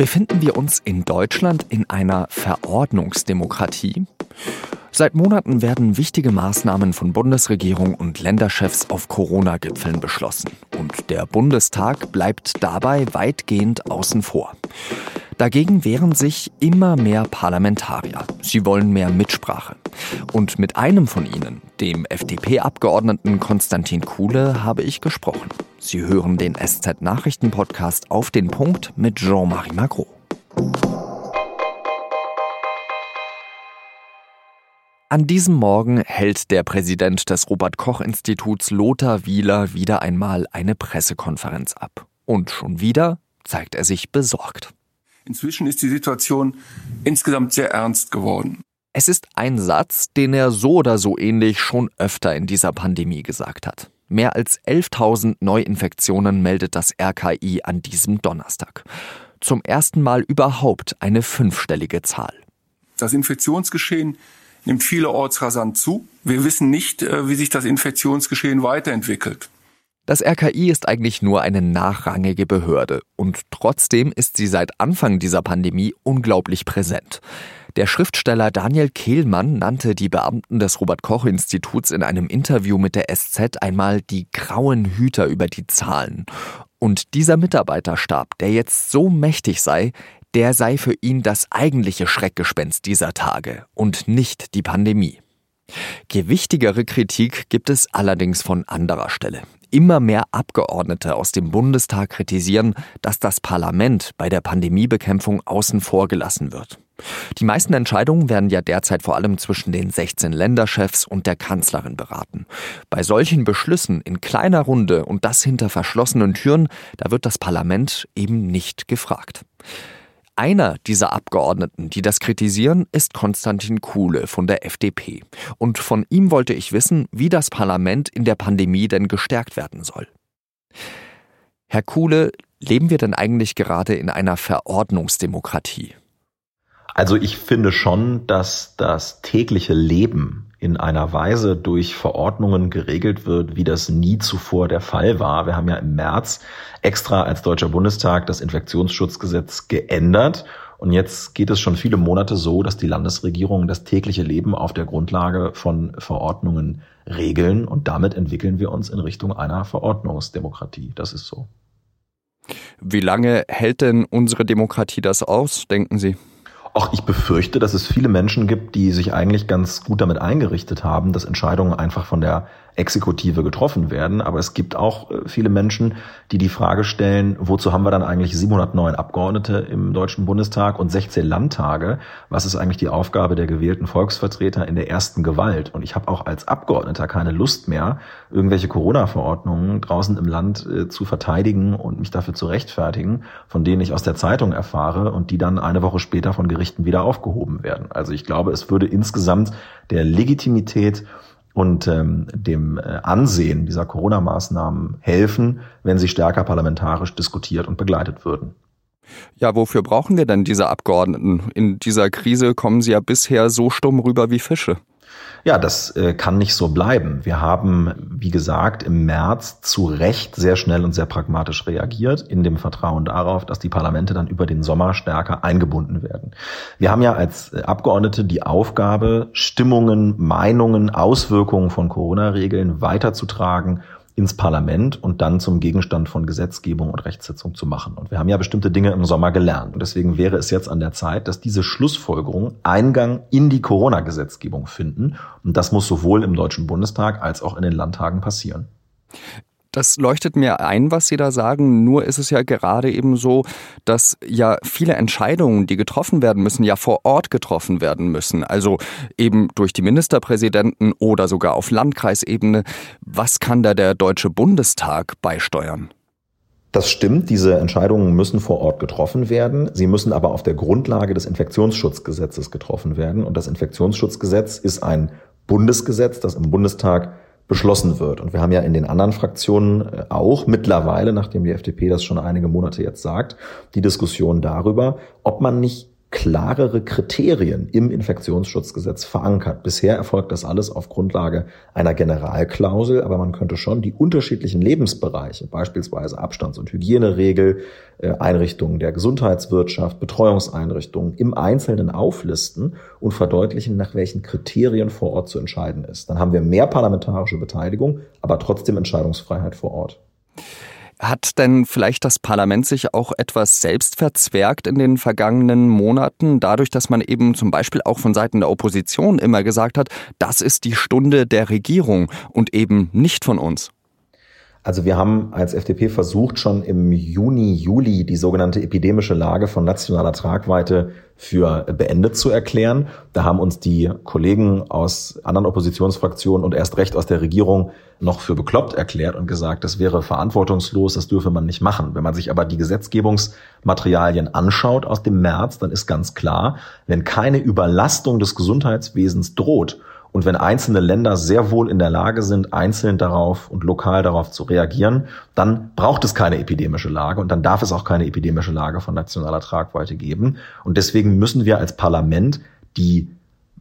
Befinden wir uns in Deutschland in einer Verordnungsdemokratie? Seit Monaten werden wichtige Maßnahmen von Bundesregierung und Länderchefs auf Corona-Gipfeln beschlossen. Und der Bundestag bleibt dabei weitgehend außen vor. Dagegen wehren sich immer mehr Parlamentarier. Sie wollen mehr Mitsprache. Und mit einem von ihnen, dem FDP-Abgeordneten Konstantin Kuhle, habe ich gesprochen. Sie hören den SZ-Nachrichten-Podcast auf den Punkt mit Jean-Marie Magro. An diesem Morgen hält der Präsident des Robert Koch Instituts Lothar Wieler wieder einmal eine Pressekonferenz ab. Und schon wieder zeigt er sich besorgt. Inzwischen ist die Situation insgesamt sehr ernst geworden. Es ist ein Satz, den er so oder so ähnlich schon öfter in dieser Pandemie gesagt hat. Mehr als 11.000 Neuinfektionen meldet das RKI an diesem Donnerstag. Zum ersten Mal überhaupt eine fünfstellige Zahl. Das Infektionsgeschehen nimmt vielerorts rasant zu. Wir wissen nicht, äh, wie sich das Infektionsgeschehen weiterentwickelt. Das RKI ist eigentlich nur eine nachrangige Behörde und trotzdem ist sie seit Anfang dieser Pandemie unglaublich präsent. Der Schriftsteller Daniel Kehlmann nannte die Beamten des Robert Koch Instituts in einem Interview mit der SZ einmal die grauen Hüter über die Zahlen. Und dieser Mitarbeiterstab, der jetzt so mächtig sei, der sei für ihn das eigentliche Schreckgespenst dieser Tage und nicht die Pandemie. Gewichtigere Kritik gibt es allerdings von anderer Stelle. Immer mehr Abgeordnete aus dem Bundestag kritisieren, dass das Parlament bei der Pandemiebekämpfung außen vor gelassen wird. Die meisten Entscheidungen werden ja derzeit vor allem zwischen den 16 Länderchefs und der Kanzlerin beraten. Bei solchen Beschlüssen in kleiner Runde und das hinter verschlossenen Türen, da wird das Parlament eben nicht gefragt. Einer dieser Abgeordneten, die das kritisieren, ist Konstantin Kuhle von der FDP. Und von ihm wollte ich wissen, wie das Parlament in der Pandemie denn gestärkt werden soll. Herr Kuhle, leben wir denn eigentlich gerade in einer Verordnungsdemokratie? Also ich finde schon, dass das tägliche Leben in einer Weise durch Verordnungen geregelt wird, wie das nie zuvor der Fall war. Wir haben ja im März extra als Deutscher Bundestag das Infektionsschutzgesetz geändert. Und jetzt geht es schon viele Monate so, dass die Landesregierungen das tägliche Leben auf der Grundlage von Verordnungen regeln. Und damit entwickeln wir uns in Richtung einer Verordnungsdemokratie. Das ist so. Wie lange hält denn unsere Demokratie das aus, denken Sie? Auch ich befürchte, dass es viele Menschen gibt, die sich eigentlich ganz gut damit eingerichtet haben, dass Entscheidungen einfach von der Exekutive getroffen werden. Aber es gibt auch äh, viele Menschen, die die Frage stellen, wozu haben wir dann eigentlich 709 Abgeordnete im Deutschen Bundestag und 16 Landtage? Was ist eigentlich die Aufgabe der gewählten Volksvertreter in der ersten Gewalt? Und ich habe auch als Abgeordneter keine Lust mehr, irgendwelche Corona-Verordnungen draußen im Land äh, zu verteidigen und mich dafür zu rechtfertigen, von denen ich aus der Zeitung erfahre und die dann eine Woche später von Gerichten wieder aufgehoben werden. Also ich glaube, es würde insgesamt der Legitimität und ähm, dem äh, Ansehen dieser Corona-Maßnahmen helfen, wenn sie stärker parlamentarisch diskutiert und begleitet würden. Ja, wofür brauchen wir denn diese Abgeordneten? In dieser Krise kommen sie ja bisher so stumm rüber wie Fische. Ja, das äh, kann nicht so bleiben. Wir haben, wie gesagt, im März zu Recht sehr schnell und sehr pragmatisch reagiert, in dem Vertrauen darauf, dass die Parlamente dann über den Sommer stärker eingebunden werden. Wir haben ja als äh, Abgeordnete die Aufgabe, Stimmungen, Meinungen, Auswirkungen von Corona-Regeln weiterzutragen ins Parlament und dann zum Gegenstand von Gesetzgebung und Rechtsetzung zu machen. Und wir haben ja bestimmte Dinge im Sommer gelernt. Und deswegen wäre es jetzt an der Zeit, dass diese Schlussfolgerungen Eingang in die Corona-Gesetzgebung finden. Und das muss sowohl im Deutschen Bundestag als auch in den Landtagen passieren. Das leuchtet mir ein, was Sie da sagen. Nur ist es ja gerade eben so, dass ja viele Entscheidungen, die getroffen werden müssen, ja vor Ort getroffen werden müssen. Also eben durch die Ministerpräsidenten oder sogar auf Landkreisebene. Was kann da der Deutsche Bundestag beisteuern? Das stimmt, diese Entscheidungen müssen vor Ort getroffen werden. Sie müssen aber auf der Grundlage des Infektionsschutzgesetzes getroffen werden. Und das Infektionsschutzgesetz ist ein Bundesgesetz, das im Bundestag beschlossen wird. Und wir haben ja in den anderen Fraktionen äh, auch mittlerweile, nachdem die FDP das schon einige Monate jetzt sagt, die Diskussion darüber, ob man nicht klarere Kriterien im Infektionsschutzgesetz verankert. Bisher erfolgt das alles auf Grundlage einer Generalklausel, aber man könnte schon die unterschiedlichen Lebensbereiche, beispielsweise Abstands- und Hygieneregel, äh, Einrichtungen der Gesundheitswirtschaft, Betreuungseinrichtungen im Einzelnen auflisten und verdeutlichen, nach welchen Kriterien vor Ort zu entscheiden ist. Dann haben wir mehr parlamentarische Beteiligung, aber trotzdem Entscheidungsfreiheit vor Ort. Hat denn vielleicht das Parlament sich auch etwas selbst verzwergt in den vergangenen Monaten, dadurch, dass man eben zum Beispiel auch von Seiten der Opposition immer gesagt hat, das ist die Stunde der Regierung und eben nicht von uns? Also wir haben als FDP versucht, schon im Juni, Juli die sogenannte epidemische Lage von nationaler Tragweite für beendet zu erklären. Da haben uns die Kollegen aus anderen Oppositionsfraktionen und erst recht aus der Regierung noch für bekloppt erklärt und gesagt, das wäre verantwortungslos, das dürfe man nicht machen. Wenn man sich aber die Gesetzgebungsmaterialien anschaut aus dem März, dann ist ganz klar, wenn keine Überlastung des Gesundheitswesens droht und wenn einzelne Länder sehr wohl in der Lage sind, einzeln darauf und lokal darauf zu reagieren, dann braucht es keine epidemische Lage und dann darf es auch keine epidemische Lage von nationaler Tragweite geben. Und deswegen müssen wir als Parlament die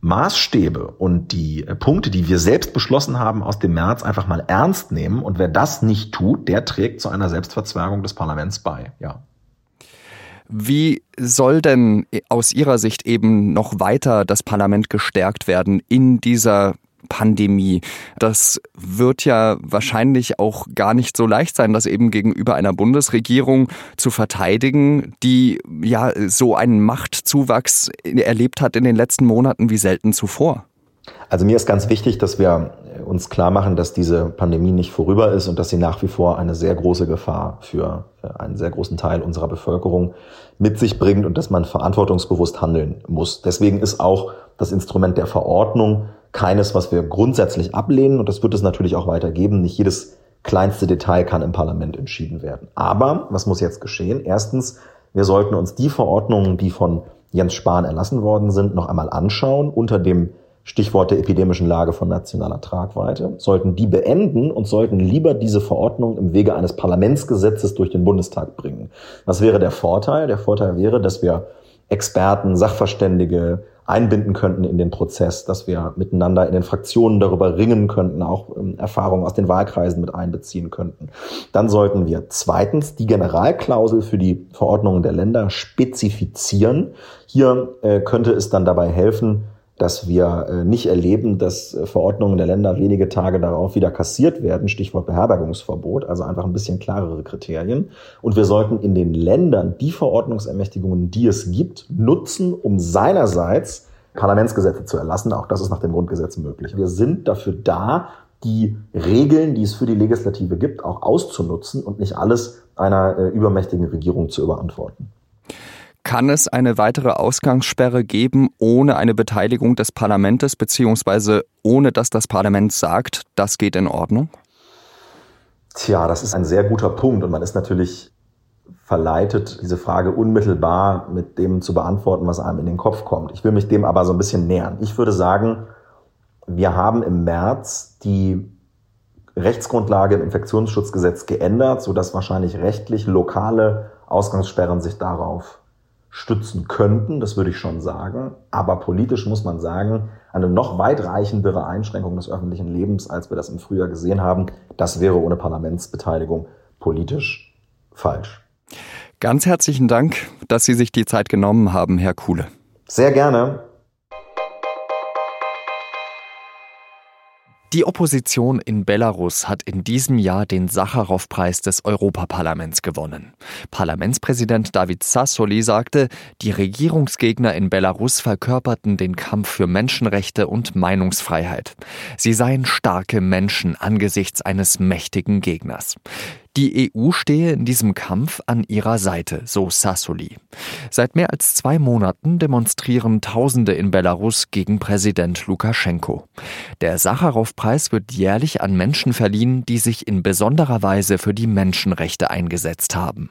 Maßstäbe und die Punkte, die wir selbst beschlossen haben aus dem März, einfach mal ernst nehmen. Und wer das nicht tut, der trägt zu einer Selbstverzwergung des Parlaments bei. Ja. Wie soll denn aus Ihrer Sicht eben noch weiter das Parlament gestärkt werden in dieser Pandemie. Das wird ja wahrscheinlich auch gar nicht so leicht sein, das eben gegenüber einer Bundesregierung zu verteidigen, die ja so einen Machtzuwachs erlebt hat in den letzten Monaten wie selten zuvor. Also mir ist ganz wichtig, dass wir uns klar machen, dass diese Pandemie nicht vorüber ist und dass sie nach wie vor eine sehr große Gefahr für äh, einen sehr großen Teil unserer Bevölkerung mit sich bringt und dass man verantwortungsbewusst handeln muss. Deswegen ist auch das Instrument der Verordnung keines, was wir grundsätzlich ablehnen und das wird es natürlich auch weitergeben. Nicht jedes kleinste Detail kann im Parlament entschieden werden. Aber was muss jetzt geschehen? Erstens, wir sollten uns die Verordnungen, die von Jens Spahn erlassen worden sind, noch einmal anschauen unter dem Stichwort der epidemischen Lage von nationaler Tragweite, sollten die beenden und sollten lieber diese Verordnung im Wege eines Parlamentsgesetzes durch den Bundestag bringen. Was wäre der Vorteil? Der Vorteil wäre, dass wir Experten, Sachverständige einbinden könnten in den Prozess, dass wir miteinander in den Fraktionen darüber ringen könnten, auch ähm, Erfahrungen aus den Wahlkreisen mit einbeziehen könnten. Dann sollten wir zweitens die Generalklausel für die Verordnungen der Länder spezifizieren. Hier äh, könnte es dann dabei helfen, dass wir äh, nicht erleben, dass äh, Verordnungen der Länder wenige Tage darauf wieder kassiert werden, Stichwort Beherbergungsverbot, also einfach ein bisschen klarere Kriterien. Und wir sollten in den Ländern die Verordnungsermächtigungen, die es gibt, nutzen, um seinerseits Parlamentsgesetze zu erlassen. Auch das ist nach dem Grundgesetz möglich. Wir sind dafür da, die Regeln, die es für die Legislative gibt, auch auszunutzen und nicht alles einer äh, übermächtigen Regierung zu überantworten. Kann es eine weitere Ausgangssperre geben ohne eine Beteiligung des Parlaments beziehungsweise ohne dass das Parlament sagt, das geht in Ordnung? Tja, das ist ein sehr guter Punkt und man ist natürlich verleitet, diese Frage unmittelbar mit dem zu beantworten, was einem in den Kopf kommt. Ich will mich dem aber so ein bisschen nähern. Ich würde sagen, wir haben im März die Rechtsgrundlage im Infektionsschutzgesetz geändert, sodass wahrscheinlich rechtlich lokale Ausgangssperren sich darauf stützen könnten, das würde ich schon sagen. Aber politisch muss man sagen, eine noch weitreichendere Einschränkung des öffentlichen Lebens, als wir das im Frühjahr gesehen haben, das wäre ohne Parlamentsbeteiligung politisch falsch. Ganz herzlichen Dank, dass Sie sich die Zeit genommen haben, Herr Kuhle. Sehr gerne. Die Opposition in Belarus hat in diesem Jahr den Sacharow-Preis des Europaparlaments gewonnen. Parlamentspräsident David Sassoli sagte, die Regierungsgegner in Belarus verkörperten den Kampf für Menschenrechte und Meinungsfreiheit. Sie seien starke Menschen angesichts eines mächtigen Gegners. Die EU stehe in diesem Kampf an ihrer Seite, so Sassoli. Seit mehr als zwei Monaten demonstrieren Tausende in Belarus gegen Präsident Lukaschenko. Der Sacharow-Preis wird jährlich an Menschen verliehen, die sich in besonderer Weise für die Menschenrechte eingesetzt haben.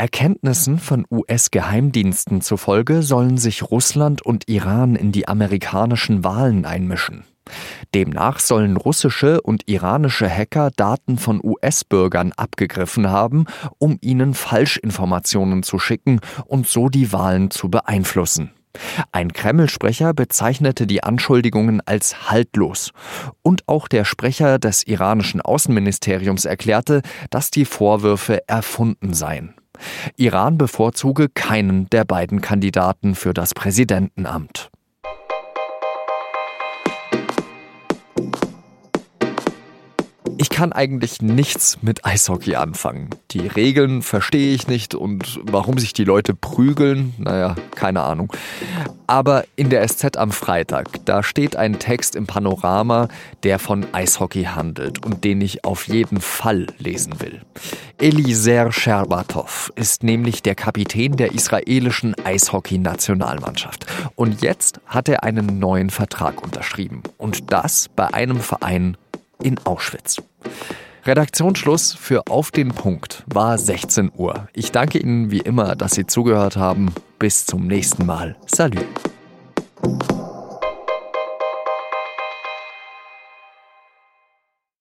Erkenntnissen von US-Geheimdiensten zufolge sollen sich Russland und Iran in die amerikanischen Wahlen einmischen. Demnach sollen russische und iranische Hacker Daten von US-Bürgern abgegriffen haben, um ihnen Falschinformationen zu schicken und so die Wahlen zu beeinflussen. Ein Kreml-Sprecher bezeichnete die Anschuldigungen als haltlos. Und auch der Sprecher des iranischen Außenministeriums erklärte, dass die Vorwürfe erfunden seien. Iran bevorzuge keinen der beiden Kandidaten für das Präsidentenamt. Ich kann eigentlich nichts mit Eishockey anfangen. Die Regeln verstehe ich nicht und warum sich die Leute prügeln, naja, keine Ahnung. Aber in der SZ am Freitag, da steht ein Text im Panorama, der von Eishockey handelt und den ich auf jeden Fall lesen will. Eliser Scherbatov ist nämlich der Kapitän der israelischen Eishockey-Nationalmannschaft. Und jetzt hat er einen neuen Vertrag unterschrieben. Und das bei einem Verein in Auschwitz. Redaktionsschluss für Auf den Punkt war 16 Uhr. Ich danke Ihnen wie immer, dass Sie zugehört haben. Bis zum nächsten Mal. Salut.